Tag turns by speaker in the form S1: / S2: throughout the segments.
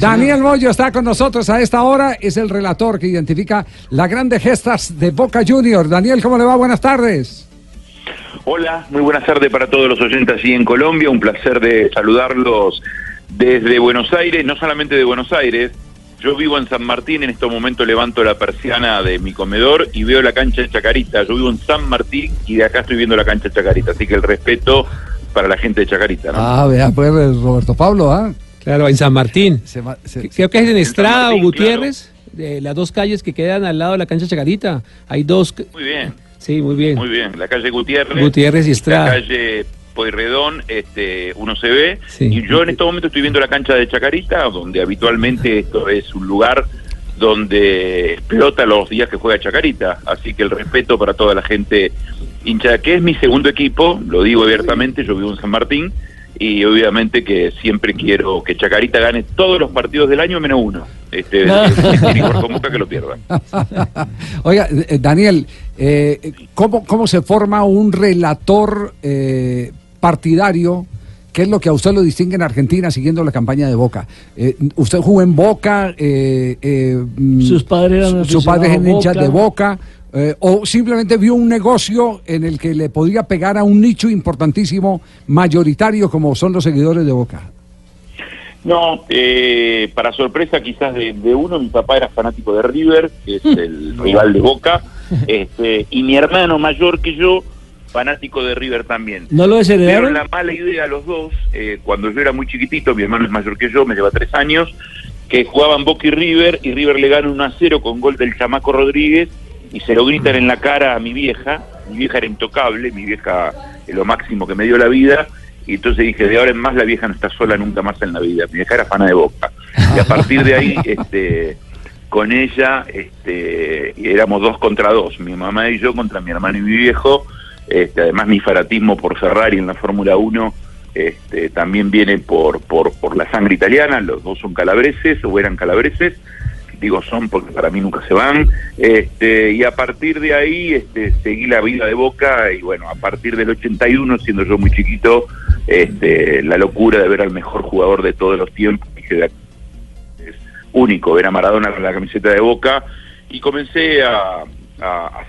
S1: Daniel Moyo está con nosotros a esta hora, es el relator que identifica las grandes gestas de Boca Junior. Daniel, ¿cómo le va? Buenas tardes.
S2: Hola, muy buenas tardes para todos los oyentes allí en Colombia. Un placer de saludarlos desde Buenos Aires, no solamente de Buenos Aires. Yo vivo en San Martín, en este momento levanto la persiana de mi comedor y veo la cancha de Chacarita. Yo vivo en San Martín y de acá estoy viendo la cancha de Chacarita, así que el respeto para la gente de Chacarita. ¿no?
S1: Ah, vea, pues Roberto Pablo, ¿ah?
S3: Claro, en San Martín.
S1: Se va- se-
S3: Creo que es en Estrada o Gutiérrez, de las dos calles que quedan al lado de la cancha Chacarita. Hay dos.
S2: Muy bien,
S3: Sí, muy bien.
S2: muy bien. La calle Gutiérrez.
S3: Gutiérrez y Estrada.
S2: La calle Pueyrredón, este, uno se ve.
S3: Sí.
S2: Y yo en este momento estoy viendo la cancha de Chacarita, donde habitualmente esto es un lugar donde explota los días que juega Chacarita. Así que el respeto para toda la gente hincha, que es mi segundo equipo, lo digo abiertamente, yo vivo en San Martín. Y obviamente que siempre quiero que Chacarita gane todos los partidos del año menos uno. Este, y por Boca que lo pierda.
S1: Oiga, eh, Daniel, eh, ¿cómo, ¿cómo se forma un relator eh, partidario? ¿Qué es lo que a usted lo distingue en Argentina siguiendo la campaña de Boca? Eh, usted jugó en Boca, eh, eh, mm,
S4: Sus padres eran
S1: su- sus padres
S4: a
S1: hinchas de Boca, eh, o simplemente vio un negocio en el que le podía pegar a un nicho importantísimo, mayoritario, como son los seguidores de Boca.
S2: No, eh, para sorpresa quizás de, de uno, mi papá era fanático de River, que es el rival de Boca, este, y mi hermano mayor que yo, fanático de River también.
S4: ¿No lo desheredaron?
S2: la mala idea los dos, eh, cuando yo era muy chiquitito, mi hermano es mayor que yo, me lleva tres años, que jugaban Boca y River, y River le gana 1 a 0 con gol del chamaco Rodríguez, y se lo gritan en la cara a mi vieja, mi vieja era intocable, mi vieja es lo máximo que me dio la vida, y entonces dije, de ahora en más la vieja no está sola nunca más en la vida, mi vieja era fana de Boca, y a partir de ahí, este con ella este, éramos dos contra dos, mi mamá y yo contra mi hermano y mi viejo, este, además mi fanatismo por Ferrari en la Fórmula 1 este, también viene por, por, por la sangre italiana, los dos son calabreses o eran calabreses, digo son porque para mí nunca se van, este, y a partir de ahí este, seguí la vida de Boca y bueno, a partir del 81, siendo yo muy chiquito, este, la locura de ver al mejor jugador de todos los tiempos, es único ver a Maradona con la camiseta de Boca y comencé a,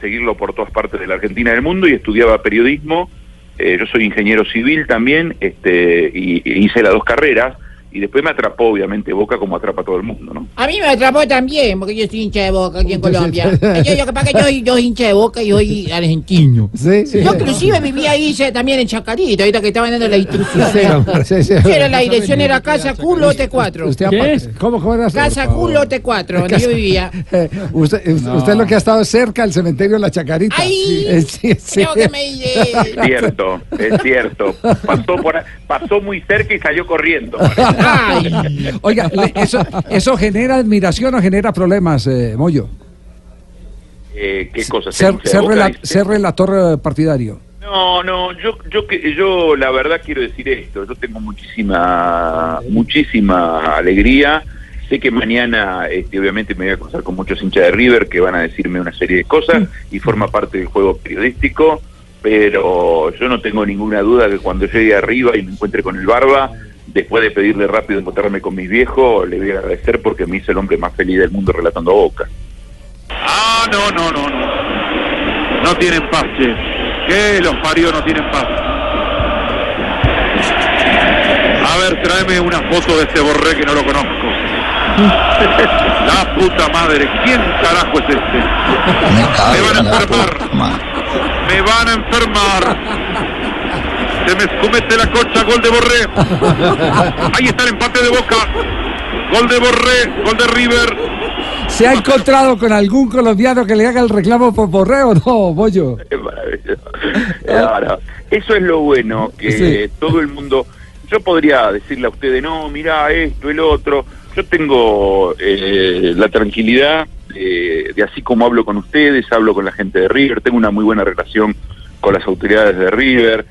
S2: seguirlo por todas partes de la Argentina y del mundo y estudiaba periodismo. Eh, yo soy ingeniero civil también este, y hice las dos carreras y después me atrapó obviamente Boca como atrapa a todo el mundo, ¿no?
S5: A mí me atrapó también, porque yo soy hincha de boca aquí en Colombia. Yo, yo, capaz que yo, yo soy hincha de boca y soy argentino.
S1: Sí,
S5: Yo inclusive vivía ahí se- también en Chacarita, ahorita que estaban dando la instrucción.
S1: Sí, sí.
S5: Sí, era la dirección era Casa Q, lote 4.
S1: Usted
S4: ¿Qué es?
S1: ¿Cómo, cómo era?
S5: Casa Q, lote 4, donde yo vivía.
S1: Usted, usted lo que ha estado cerca del cementerio de la Chacarita.
S5: Ay,
S1: sí, sí.
S5: creo que me dice.
S2: Es cierto, es cierto. Pasó, por, pasó muy cerca y salió corriendo.
S5: Ay,
S1: Oiga, eso, ¿eso genera admiración o genera problemas, eh, Moyo?
S2: Eh, ¿Qué cosa?
S1: Ser, rela- relator eh, partidario.
S2: No, no, yo, yo, que- yo la verdad quiero decir esto, yo tengo muchísima, muchísima alegría, sé que mañana este, obviamente me voy a cruzar con muchos hinchas de River que van a decirme una serie de cosas y forma parte del juego periodístico, pero yo no tengo ninguna duda que cuando llegue arriba y me encuentre con el Barba, después de pedirle rápido encontrarme con mis viejos, le voy a agradecer porque me hizo el hombre más feliz del mundo relatando a Boca.
S6: Ah, no, no, no, no. No tienen paz, che. Que los parió no tienen paz. A ver, tráeme una foto de este borré que no lo conozco. La puta madre, ¿quién carajo es este? Me van a enfermar. Me van a enfermar. Se me escumete la cocha, gol de Borré. Ahí está el empate de Boca. Gol de Borré, gol de River.
S1: ¿Se ha encontrado con algún colombiano que le haga el reclamo por borreo? No, Moyo.
S2: Es maravilloso. No, no. Eso es lo bueno, que
S1: Sí.
S2: todo el mundo... Yo podría decirle a ustedes, no, mira esto, el otro. Yo tengo eh, la tranquilidad de, de así como hablo con ustedes, hablo con la gente de River, tengo una muy buena relación con las autoridades de River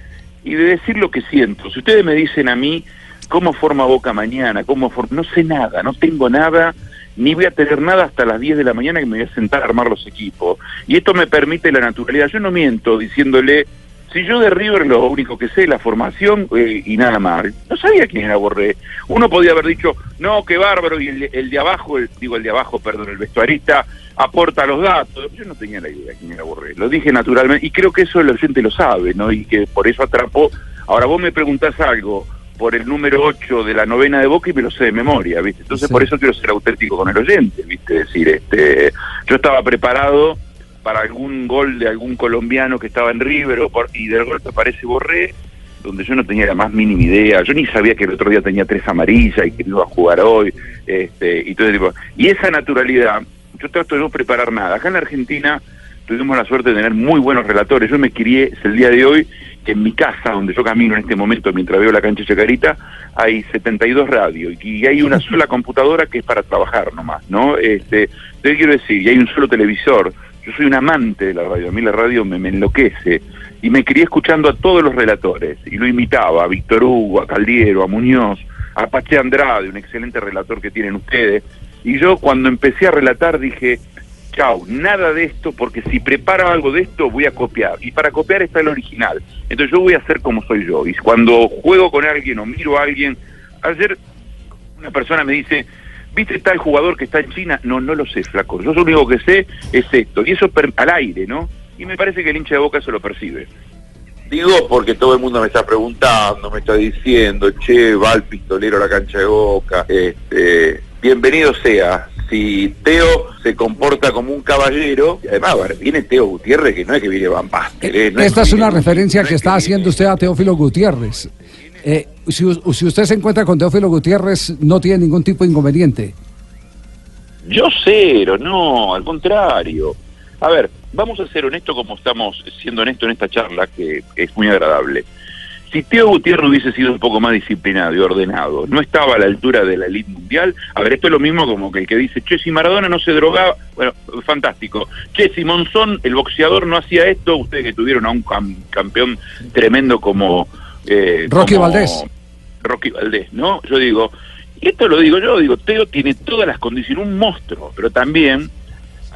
S2: y de decir lo que siento. Si ustedes me dicen a mí cómo forma Boca mañana, cómo forma... No sé nada, no tengo nada ni voy a tener nada hasta las 10 de la mañana que me voy a sentar a armar los equipos. Y esto me permite la naturalidad. Yo no miento diciéndole Si yo de River lo único que sé es la formación eh, y nada más. No sabía quién era Borré. Uno podía haber dicho, no, qué bárbaro, y el, el de abajo, el- digo el de abajo, perdón, el vestuarista aporta los datos. Yo no tenía la idea quién era Borré. Lo dije naturalmente y creo que eso el oyente lo sabe, ¿no? Y que por eso atrapó. Ahora vos me preguntás algo por el número 8 de la novena de Boca y me lo sé de memoria, ¿viste? Entonces
S1: Sí.
S2: por eso quiero ser auténtico con el oyente, ¿viste? Es decir, este, yo estaba preparado para algún gol de algún colombiano que estaba en River o por- y del golpe aparece Borré, donde yo no tenía la más mínima idea, yo ni sabía que el otro día tenía tres amarillas y que iba a jugar hoy, este, y todo ese tipo. Y esa naturalidad, yo trato de no preparar nada. Acá en la Argentina tuvimos la suerte de tener muy buenos relatores. Yo me crié el día de hoy que en mi casa, donde yo camino en este momento mientras veo la cancha Chacarita, hay 72 radios y hay una sola computadora que es para trabajar nomás, ¿no? Este, te quiero decir, y hay un solo televisor. Yo soy un amante de la radio, a mí la radio me, me enloquece y me crié escuchando a todos los relatores y lo imitaba, a Víctor Hugo, a Caldiero, a Muñoz, a Pache Andrade, un excelente relator que tienen ustedes. Y yo cuando empecé a relatar dije, chau, nada de esto, porque si preparo algo de esto voy a copiar. Y para copiar está el original. Entonces yo voy a hacer como soy yo. Y cuando juego con alguien o miro a alguien, ayer una persona me dice, ¿viste tal jugador que está en China? No, no lo sé, flaco. Yo lo único que sé es esto. Y eso per- al aire, ¿no? Y me parece que el hincha de Boca eso lo percibe.
S6: Digo porque todo el mundo me está preguntando, me está diciendo, che, va el pistolero a la cancha de Boca. Este, bienvenido sea. Si Teo se comporta como un caballero, y además viene Teo Gutiérrez, que no es que viene Van Basten, ¿eh? No
S1: Esta es una
S6: viene-
S1: referencia
S6: no
S1: que
S6: es
S1: está haciendo usted a Teófilo Gutiérrez. Eh, si, si usted se encuentra con Teófilo Gutiérrez, no tiene ningún tipo de inconveniente.
S2: Yo cero, no, al contrario. A ver, vamos a ser honestos como estamos siendo honestos en esta charla, que es muy agradable. Si Teo Gutiérrez hubiese sido un poco más disciplinado y ordenado, no estaba a la altura de la elite mundial, a ver, esto es lo mismo como que el que dice, che, si Maradona no se drogaba, bueno, fantástico. Che, si Monzón, el boxeador, no hacía esto, ustedes que tuvieron a un cam- campeón tremendo como... eh,
S1: Rocky
S2: como
S1: Valdés.
S2: Rocky Valdés, ¿no? Yo digo, y esto lo digo yo, digo, Teo tiene todas las condiciones, un monstruo, pero también,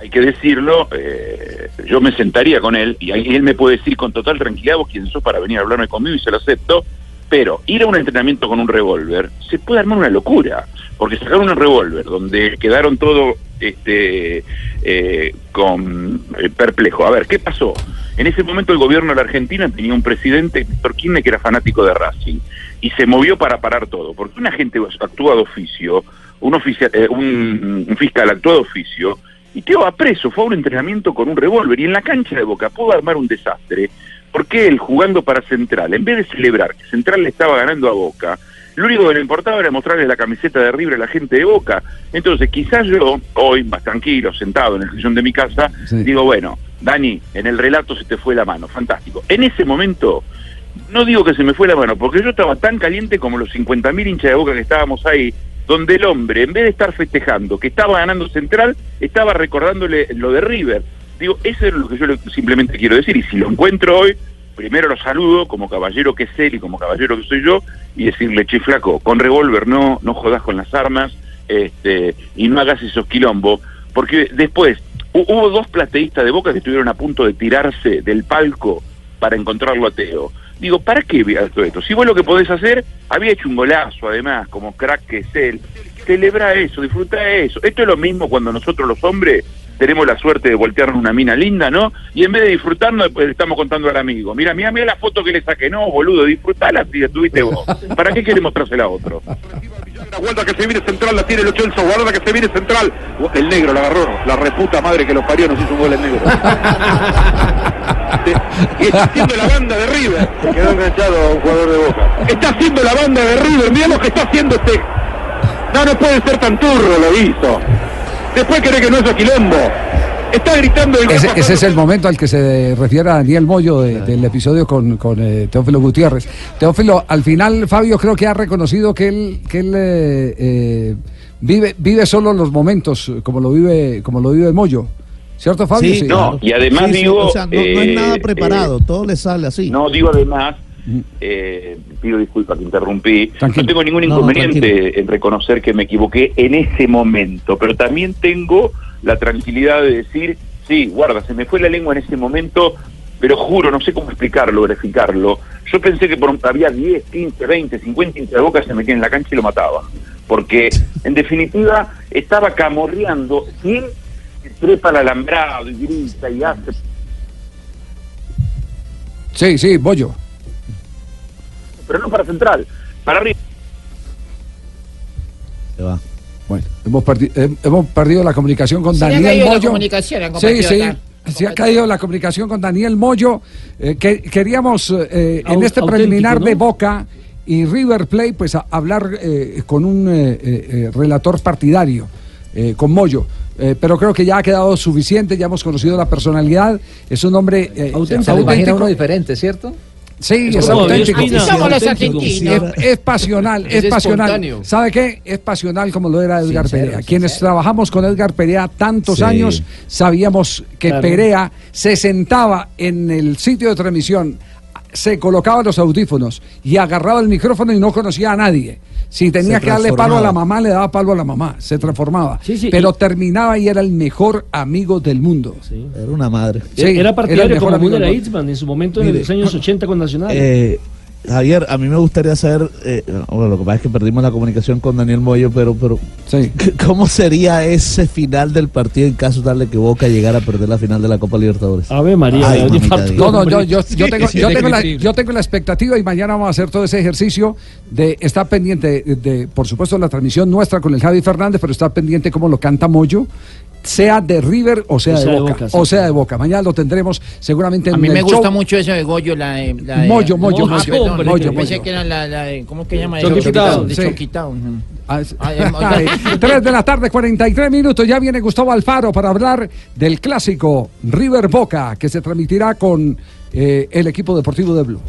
S2: hay que decirlo, eh, yo me sentaría con él y él me puede decir con total tranquilidad, vos quién sos para venir a hablarme conmigo y se lo acepto, pero ir a un entrenamiento con un revólver se puede armar una locura, porque sacaron un revólver donde quedaron todo este eh, con eh, perplejo. A ver, ¿qué pasó? En ese momento el gobierno de la Argentina tenía un presidente, Víctor Kirchner, que era fanático de Racing, y se movió para parar todo, porque una gente actúa de oficio, un, oficia- eh, un, un fiscal actúa de oficio, y Teo va preso, fue a un entrenamiento con un revólver, y en la cancha de Boca pudo armar un desastre, porque él jugando para Central, en vez de celebrar que Central le estaba ganando a Boca, lo único que le importaba era mostrarle la camiseta de River a la gente de Boca. Entonces, quizás yo, hoy, más tranquilo, sentado en el sillón de mi casa,
S1: Sí.
S2: digo, bueno, Dani, en el relato se te fue la mano, fantástico. En ese momento, no digo que se me fue la mano, porque yo estaba tan caliente como los 50.000 hinchas de Boca que estábamos ahí, donde el hombre, en vez de estar festejando que estaba ganando Central, estaba recordándole lo de River. Digo, eso es lo que yo le- simplemente quiero decir, y si lo encuentro hoy, primero lo saludo como caballero que es él y como caballero que soy yo, y decirle, che flaco, con revólver no, no jodas con las armas, este, y no hagas esos quilombos, porque después hu- hubo dos plateístas de Boca que estuvieron a punto de tirarse del palco para encontrarlo a Teo. Digo, ¿para qué todo esto? Si vos lo que podés hacer, había hecho un golazo además, como crack que es él, celebra eso, disfruta eso. Esto es lo mismo cuando nosotros los hombres tenemos la suerte de voltearnos una mina linda, ¿no? Y en vez de disfrutarnos, después le estamos contando al amigo. Mira, mira, mira la foto que le saqué. No, boludo, disfrutala si la tuviste vos. ¿Para qué querés mostrársela a otro?
S6: La vuelta que se viene central la tiene el Ochelso, guarda que se viene central. El negro la agarró, la reputa madre que lo parió, nos hizo un gol el negro. y está haciendo la banda de River. Se quedó enganchado un jugador de Boca. Está haciendo la banda de River, mirá lo que está haciendo este. No, no puede ser tan turro, lo hizo. Después cree que no es quilombo. Está gritando el
S1: Ese, ese es el momento al que se refiere a Daniel Moyo de- del episodio con, con, eh, Teófilo Gutiérrez. Teófilo, al final Fabio creo que ha reconocido que él, que él eh, eh, vive, vive solo los momentos como lo vive, como lo vive Moyo. ¿Cierto, Fabio?
S4: Sí,
S2: No,
S4: claro.
S2: y además
S4: Sí, sí,
S2: digo,
S4: o sea, no, no es
S2: eh,
S4: nada preparado,
S2: eh,
S4: todo le sale así.
S2: No, digo además, eh, pido disculpas que interrumpí,
S1: Tranquilo.
S2: no tengo ningún
S4: no,
S2: inconveniente en reconocer que me equivoqué en ese momento, pero también tengo la tranquilidad de decir, sí, guarda, se me fue la lengua en ese momento, pero juro, no sé cómo explicarlo, verificarlo. Yo pensé que por, había 10, 15, 20, 50 hinchas de boca se metían en la cancha y lo mataba. Porque, en definitiva, estaba camorreando. Él se trepa al alambrado y grita y hace.
S1: Sí, sí, Bollo.
S2: Pero no para central, para arriba.
S4: Se va.
S1: Bueno, hemos, perdi- eh, hemos perdido la comunicación con
S5: Se
S1: Daniel
S5: han
S1: Sí, sí. Se ha caído la comunicación con Daniel Moyo. Eh, que, queríamos eh, en este preliminar
S3: ¿no?
S1: de Boca y River Plate, pues a- hablar eh, con un eh, eh, eh, relator partidario, eh, con Moyo. Eh, pero creo que ya ha quedado suficiente, ya hemos conocido la personalidad. Es un hombre eh,
S3: Auténtico.
S1: Auténtico.
S7: uno diferente, ¿cierto?
S1: Sí,
S3: Es
S1: es auténtico. Es, es pasional, es,
S7: Es
S1: pasional.
S7: espontáneo.
S1: ¿Sabe qué? Es pasional como lo era Edgar
S7: Sincero,
S1: Perea. Quienes trabajamos con Edgar Perea tantos
S4: Sí.
S1: años sabíamos que
S3: Claro.
S1: Perea se sentaba en el sitio de transmisión, se colocaba los audífonos y agarraba el micrófono y no conocía a nadie. Si tenía que darle palo a la mamá, le daba palo a la mamá. Se transformaba.
S3: Sí, sí,
S1: Pero
S3: y-
S1: terminaba y era el mejor amigo del mundo.
S3: Sí.
S4: Era una madre.
S1: Sí,
S3: era
S1: era el
S3: partidario
S1: mejor
S3: como
S1: amigo
S3: Müller
S1: del
S3: a
S1: mundo.
S3: Itzman en su momento en los años 80 con Nacional.
S4: Eh, Javier, a mí me gustaría saber, eh, bueno, lo que pasa es que perdimos la comunicación con Daniel Moyo, pero, pero
S1: Sí.
S4: ¿cómo sería ese final del partido en caso tal de que Boca llegara a perder la final de la Copa Libertadores?
S3: María,
S4: Ay, mamita
S3: infarto.
S4: Dios.
S1: No, no, yo, yo, yo tengo, yo, tengo la, yo tengo la expectativa y mañana vamos a hacer todo ese ejercicio de estar pendiente de, de, por supuesto, la transmisión nuestra con el Javi Fernández, pero estar pendiente cómo lo canta Moyo, sea de River o sea, de, Boca,
S3: sí.
S1: o sea de Boca. Mañana lo tendremos seguramente en
S5: A mí
S1: el
S5: me gusta
S1: show.
S5: mucho eso de Goyo, la de... La de
S1: Moyo, Moyo,
S5: Ah,
S3: Moyo.
S5: perdón, pensé que era la, la de... ¿Cómo que llama? Eso?
S3: Town,
S5: De
S1: sí.
S5: Chucky Town.
S1: Ah, es- Ay, Tres de la tarde, 43 minutos. Ya viene Gustavo Alfaro para hablar del clásico River Boca que se transmitirá con eh, el equipo deportivo de Blue.